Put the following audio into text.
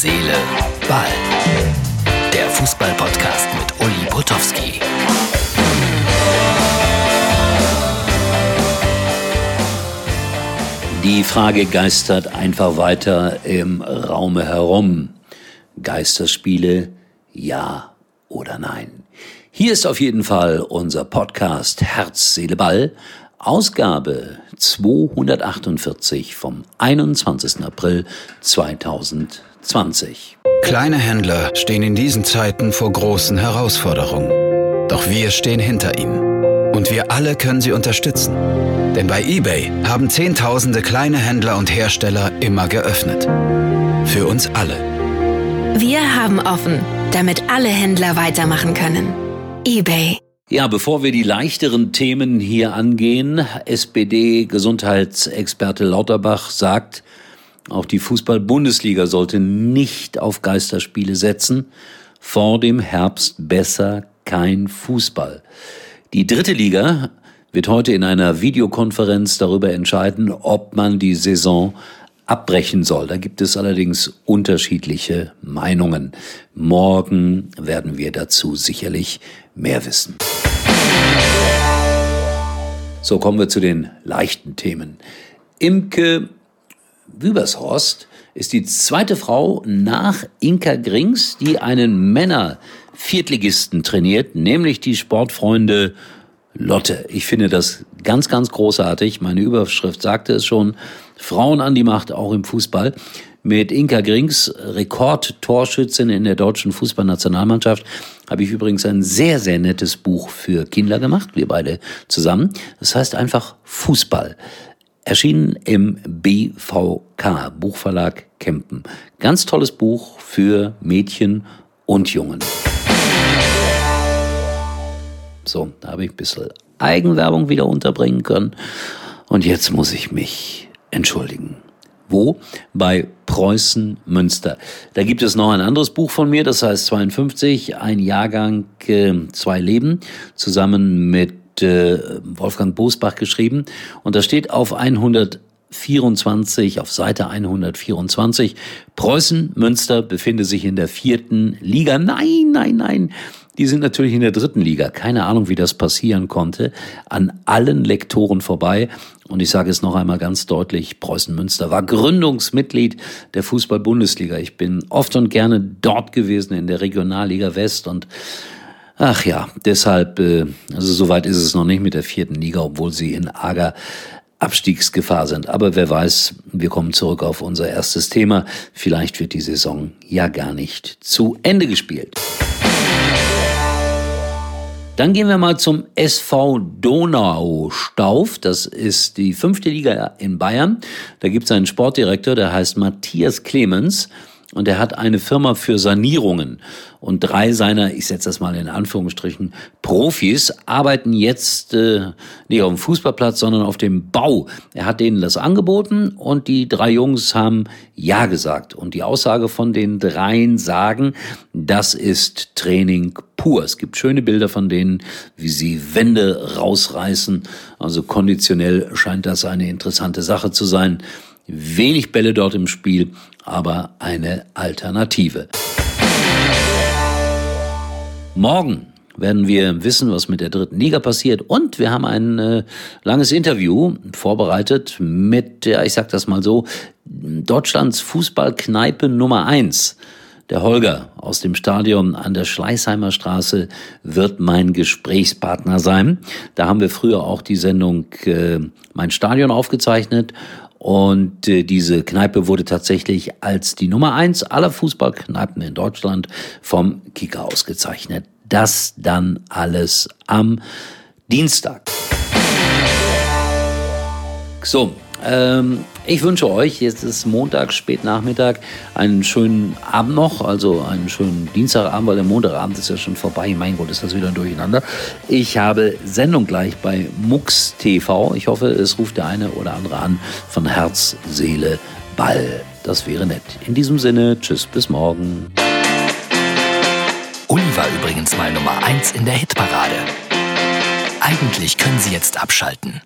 Seele, Ball. Der Fußball-Podcast mit Uli Potowski. Die Frage geistert einfach weiter im Raume herum. Geisterspiele, ja oder nein? Hier ist auf jeden Fall unser Podcast Herz, Seele, Ball, Ausgabe 248 vom 21. April 2020. Kleine Händler stehen in diesen Zeiten vor großen Herausforderungen. Doch wir stehen hinter ihnen. Und wir alle können sie unterstützen. Denn bei eBay haben Zehntausende kleine Händler und Hersteller immer geöffnet. Für uns alle. Wir haben offen, damit alle Händler weitermachen können. eBay. Ja, bevor wir die leichteren Themen hier angehen, SPD-Gesundheitsexperte Lauterbach sagt, auch die Fußball-Bundesliga sollte nicht auf Geisterspiele setzen. Vor dem Herbst besser kein Fußball. Die dritte Liga wird heute in einer Videokonferenz darüber entscheiden, ob man die Saison abbrechen soll. Da gibt es allerdings unterschiedliche Meinungen. Morgen werden wir dazu sicherlich mehr wissen. So kommen wir zu den leichten Themen. Imke Wübershorst ist die zweite Frau nach Inka Grings, die einen Männer-Viertligisten trainiert, nämlich die Sportfreunde Lotte. Ich finde das ganz, ganz großartig. Meine Überschrift sagte es schon. Frauen an die Macht, auch im Fußball. Mit Inka Grings, Rekordtorschützin in der deutschen Fußballnationalmannschaft, habe ich übrigens ein sehr, sehr nettes Buch für Kinder gemacht, wir beide zusammen. Das heißt einfach Fußball. Erschienen im BVK, Buchverlag Kempen. Ganz tolles Buch für Mädchen und Jungen. So, da habe ich ein bisschen Eigenwerbung wieder unterbringen können. Und jetzt muss ich mich entschuldigen. Wo? Bei Preußen Münster. Da gibt es noch ein anderes Buch von mir, das heißt 52, ein Jahrgang, äh, zwei Leben, zusammen mit äh, Wolfgang Bosbach geschrieben. Und da steht auf 124, auf Seite 124, Preußen Münster befindet sich in der vierten Liga. Nein, nein, nein. Die sind natürlich in der dritten Liga. Keine Ahnung, wie das passieren konnte. An allen Lektoren vorbei. Und ich sage es noch einmal ganz deutlich, Preußen Münster war Gründungsmitglied der Fußball-Bundesliga. Ich bin oft und gerne dort gewesen in der Regionalliga West und ach ja, deshalb, äh, also soweit ist es noch nicht mit der vierten Liga, obwohl sie in arger Abstiegsgefahr sind. Aber wer weiß, wir kommen zurück auf unser erstes Thema. Vielleicht wird die Saison ja gar nicht zu Ende gespielt. Dann gehen wir mal zum SV Donaustauf. Das ist die fünfte Liga in Bayern. Da gibt es einen Sportdirektor, der heißt Matthias Clemens. Und er hat eine Firma für Sanierungen. Und drei seiner, ich setze das mal in Anführungsstrichen, Profis arbeiten jetzt äh, nicht auf dem Fußballplatz, sondern auf dem Bau. Er hat denen das angeboten und die drei Jungs haben Ja gesagt. Und die Aussage von den dreien sagen, das ist Training pur. Es gibt schöne Bilder von denen, wie sie Wände rausreißen. Also konditionell scheint das eine interessante Sache zu sein. Wenig Bälle dort im Spiel, aber eine Alternative. Morgen werden wir wissen, was mit der dritten Liga passiert. Und wir haben ein äh, langes Interview vorbereitet mit, ja, ich sag das mal so, Deutschlands Fußballkneipe Nummer eins. Der Holger aus dem Stadion an der Schleißheimer Straße wird mein Gesprächspartner sein. Da haben wir früher auch die Sendung äh, Mein Stadion aufgezeichnet und äh, diese Kneipe wurde tatsächlich als die Nummer eins aller Fußballkneipen in Deutschland vom Kicker ausgezeichnet. Das dann alles am Dienstag. So, ähm, ich wünsche euch, jetzt ist Montag, spät Nachmittag, einen schönen Abend noch, also einen schönen Dienstagabend, weil der Montagabend ist ja schon vorbei. Mein Gott, ist das wieder durcheinander. Ich habe Sendung gleich bei Mux TV. Ich hoffe, es ruft der eine oder andere an von Herz, Seele, Ball. Das wäre nett. In diesem Sinne, tschüss, bis morgen. Uli war übrigens mal Nummer 1 in der Hitparade. Eigentlich können Sie jetzt abschalten.